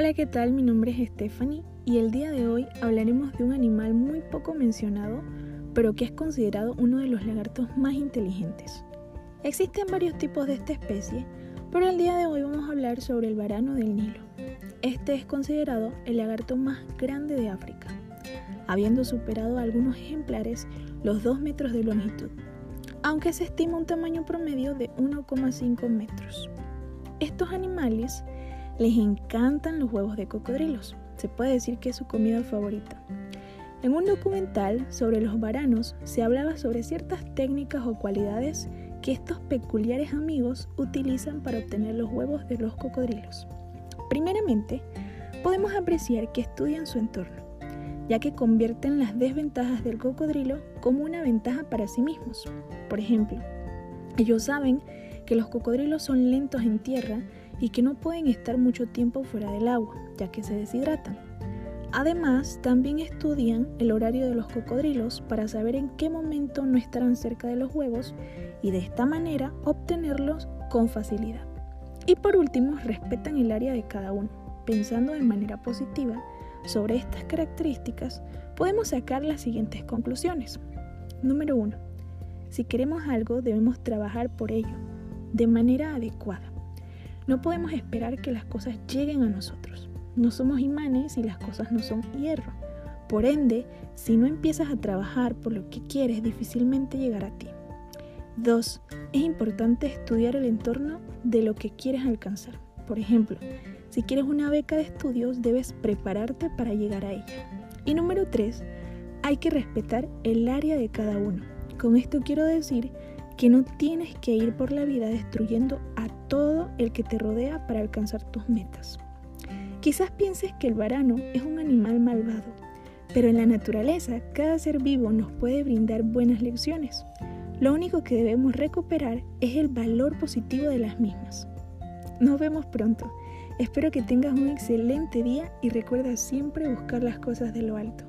Hola, ¿qué tal? Mi nombre es Stephanie y el día de hoy hablaremos de un animal muy poco mencionado, pero que es considerado uno de los lagartos más inteligentes. Existen varios tipos de esta especie, pero el día de hoy vamos a hablar sobre el varano del Nilo. Este es considerado el lagarto más grande de África, habiendo superado a algunos ejemplares los 2 metros de longitud, aunque se estima un tamaño promedio de 1,5 metros. Estos animales les encantan los huevos de cocodrilos. Se puede decir que es su comida favorita. En un documental sobre los varanos se hablaba sobre ciertas técnicas o cualidades que estos peculiares amigos utilizan para obtener los huevos de los cocodrilos. Primeramente, podemos apreciar que estudian su entorno, ya que convierten las desventajas del cocodrilo como una ventaja para sí mismos. Por ejemplo, ellos saben que los cocodrilos son lentos en tierra y que no pueden estar mucho tiempo fuera del agua, ya que se deshidratan. Además, también estudian el horario de los cocodrilos para saber en qué momento no estarán cerca de los huevos y de esta manera obtenerlos con facilidad. Y por último, respetan el área de cada uno. Pensando de manera positiva sobre estas características, podemos sacar las siguientes conclusiones. Número 1. Si queremos algo, debemos trabajar por ello, de manera adecuada. No podemos esperar que las cosas lleguen a nosotros. No somos imanes y las cosas no son hierro. Por ende, si no empiezas a trabajar por lo que quieres, difícilmente llegará a ti. 2. Es importante estudiar el entorno de lo que quieres alcanzar. Por ejemplo, si quieres una beca de estudios, debes prepararte para llegar a ella. Y número 3. Hay que respetar el área de cada uno. Con esto quiero decir que no tienes que ir por la vida destruyendo a todo el que te rodea para alcanzar tus metas. Quizás pienses que el varano es un animal malvado, pero en la naturaleza cada ser vivo nos puede brindar buenas lecciones. Lo único que debemos recuperar es el valor positivo de las mismas. Nos vemos pronto. Espero que tengas un excelente día y recuerda siempre buscar las cosas de lo alto.